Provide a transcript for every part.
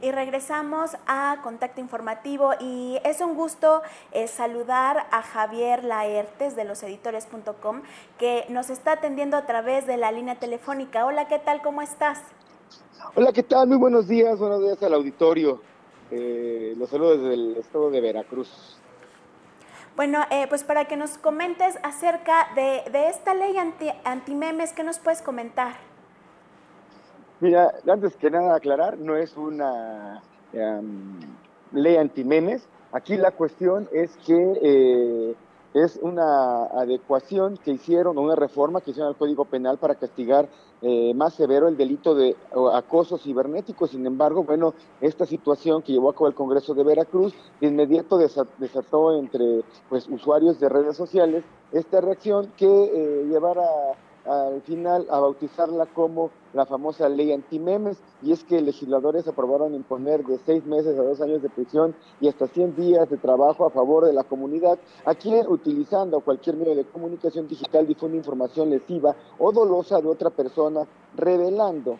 y regresamos a Contacto Informativo y es un gusto eh, saludar a Javier Laertes de loseditores.com que nos está atendiendo a través de la línea telefónica. Hola, ¿qué tal? ¿Cómo estás? Hola, ¿qué tal? Muy buenos días, buenos días al auditorio. Eh, los saludos desde el estado de Veracruz. Bueno, eh, pues para que nos comentes acerca de, esta ley anti, antimemes, ¿qué nos puedes comentar? Mira, antes que nada aclarar, no es una um, ley antimemes. Aquí la cuestión es que eh, es una adecuación que hicieron, una reforma que hicieron al Código Penal para castigar eh, más severo el delito de acoso cibernético. Sin embargo, bueno, esta situación que llevó a cabo el Congreso de Veracruz de inmediato desató entre pues, usuarios de redes sociales esta reacción que eh, llevara al final a bautizarla como la famosa ley antimemes, y es que legisladores aprobaron imponer de seis meses a dos años de prisión y hasta 100 días de trabajo a favor de la comunidad. A quien utilizando cualquier medio de comunicación digital difunde información lesiva o dolosa de otra persona, revelando,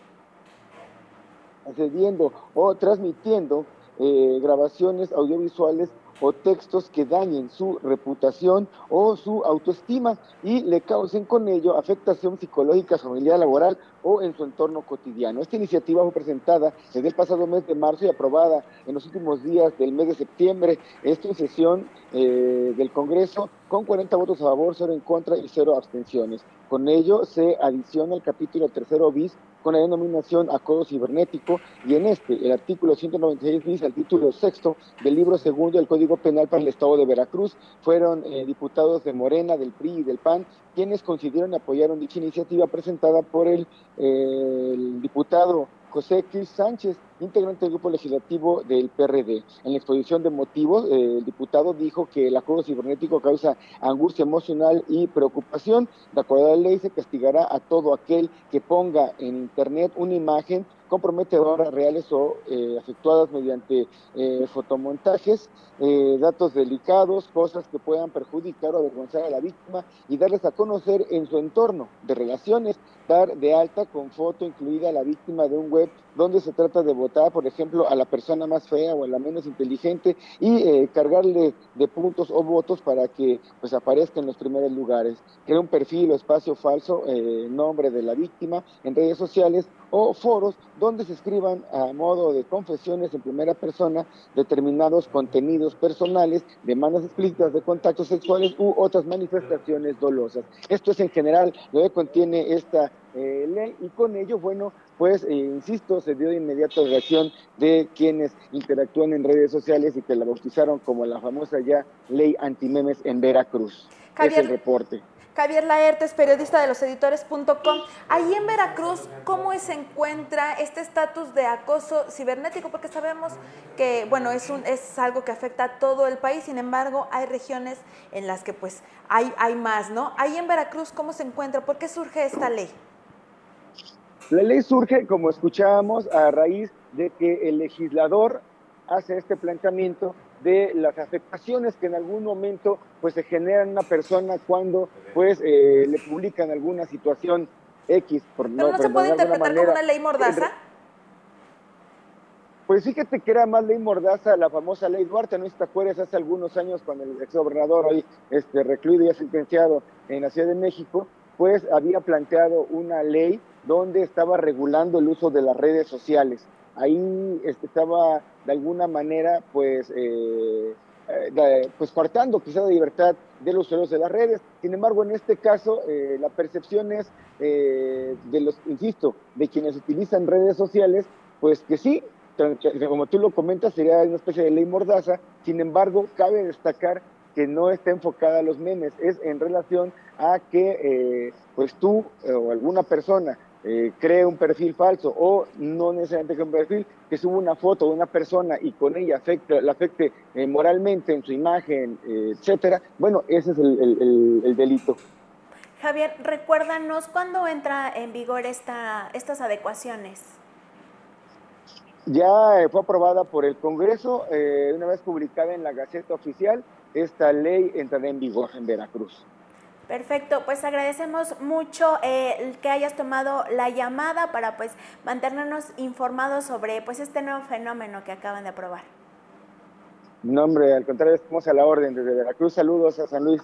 accediendo o transmitiendo eh, grabaciones audiovisuales o textos que dañen su reputación o su autoestima y le causen con ello afectación psicológica, familiar, laboral o en su entorno cotidiano. Esta iniciativa fue presentada desde el pasado mes de marzo y aprobada en los últimos días del mes de septiembre, esta en sesión eh, del Congreso con 40 votos a favor, cero en contra y cero abstenciones. Con ello se adiciona el capítulo tercero bis con la denominación acoso cibernético y en este, el artículo 196 bis al título sexto del libro segundo del Código Penal para el Estado de Veracruz, fueron eh, diputados de Morena, del PRI y del PAN quienes consideraron y apoyaron dicha iniciativa presentada por el, eh, el diputado José Cris Sánchez, integrante del grupo legislativo del PRD. En la exposición de motivos, eh, el diputado dijo que el acoso cibernético causa angustia emocional y preocupación. De acuerdo a la ley, se castigará a todo aquel que ponga en Internet una imagen comprometedoras reales o eh, efectuadas mediante eh, fotomontajes, eh, datos delicados, cosas que puedan perjudicar o avergonzar a la víctima y darles a conocer en su entorno de relaciones, dar de alta con foto incluida a la víctima de un web donde se trata de votar, por ejemplo, a la persona más fea o a la menos inteligente y cargarle de puntos o votos para que pues aparezca en los primeros lugares. Crea un perfil o espacio falso, nombre de la víctima en redes sociales o foros donde se escriban a modo de confesiones en primera persona determinados contenidos personales, demandas explícitas de contactos sexuales u otras manifestaciones dolosas. Esto es en general lo que contiene esta eh, ley y con ello, bueno, pues eh, insisto, se dio de inmediato reacción de quienes interactúan en redes sociales y que la bautizaron como la famosa ya ley antimemes en Veracruz. es el reporte. Javier Laertes, periodista de loseditores.com. Ahí en Veracruz, ¿cómo se encuentra este estatus de acoso cibernético? Porque sabemos que, bueno, es, algo que afecta a todo el país, sin embargo, hay regiones en las que pues hay, hay más, ¿no? Ahí en Veracruz, ¿cómo se encuentra? ¿Por qué surge esta ley? La ley surge, como escuchábamos, a raíz de que el legislador hace este planteamiento de las afectaciones que en algún momento pues se generan en una persona cuando pues eh, le publican alguna situación X. Por, ¿Pero no, se puede interpretar como una ley mordaza? Pues fíjate que era más ley mordaza la famosa ley Duarte, ¿no? Si te acuerdas hace algunos años cuando el ex gobernador hoy este, recluido y sentenciado en la Ciudad de México, pues había planteado una ley donde estaba regulando el uso de las redes sociales ahí estaba de alguna manera pues, eh, eh pues cortando quizá la libertad de los usuarios de las redes. Sin embargo, en este caso, eh, la percepción es eh, de los, insisto, de quienes utilizan redes sociales, pues que sí, como tú lo comentas, sería una especie de ley mordaza. Sin embargo, cabe destacar que no está enfocada a los memes, es en relación a que pues tú o alguna persona eh, cree un perfil falso o no necesariamente que un perfil, que suba una foto de una persona y con ella afecte, la afecte eh, moralmente en su imagen, eh, etcétera, bueno, ese es el, delito. Javier, recuérdanos cuándo entra en vigor esta, estas adecuaciones. Ya fue aprobada por el Congreso, una vez publicada en la Gaceta Oficial, esta ley entrará en vigor en Veracruz. Perfecto, pues agradecemos mucho eh, que hayas tomado la llamada para pues mantenernos informados sobre pues este nuevo fenómeno que acaban de aprobar. No, hombre, al contrario, estamos a la orden desde Veracruz. Saludos a San Luis.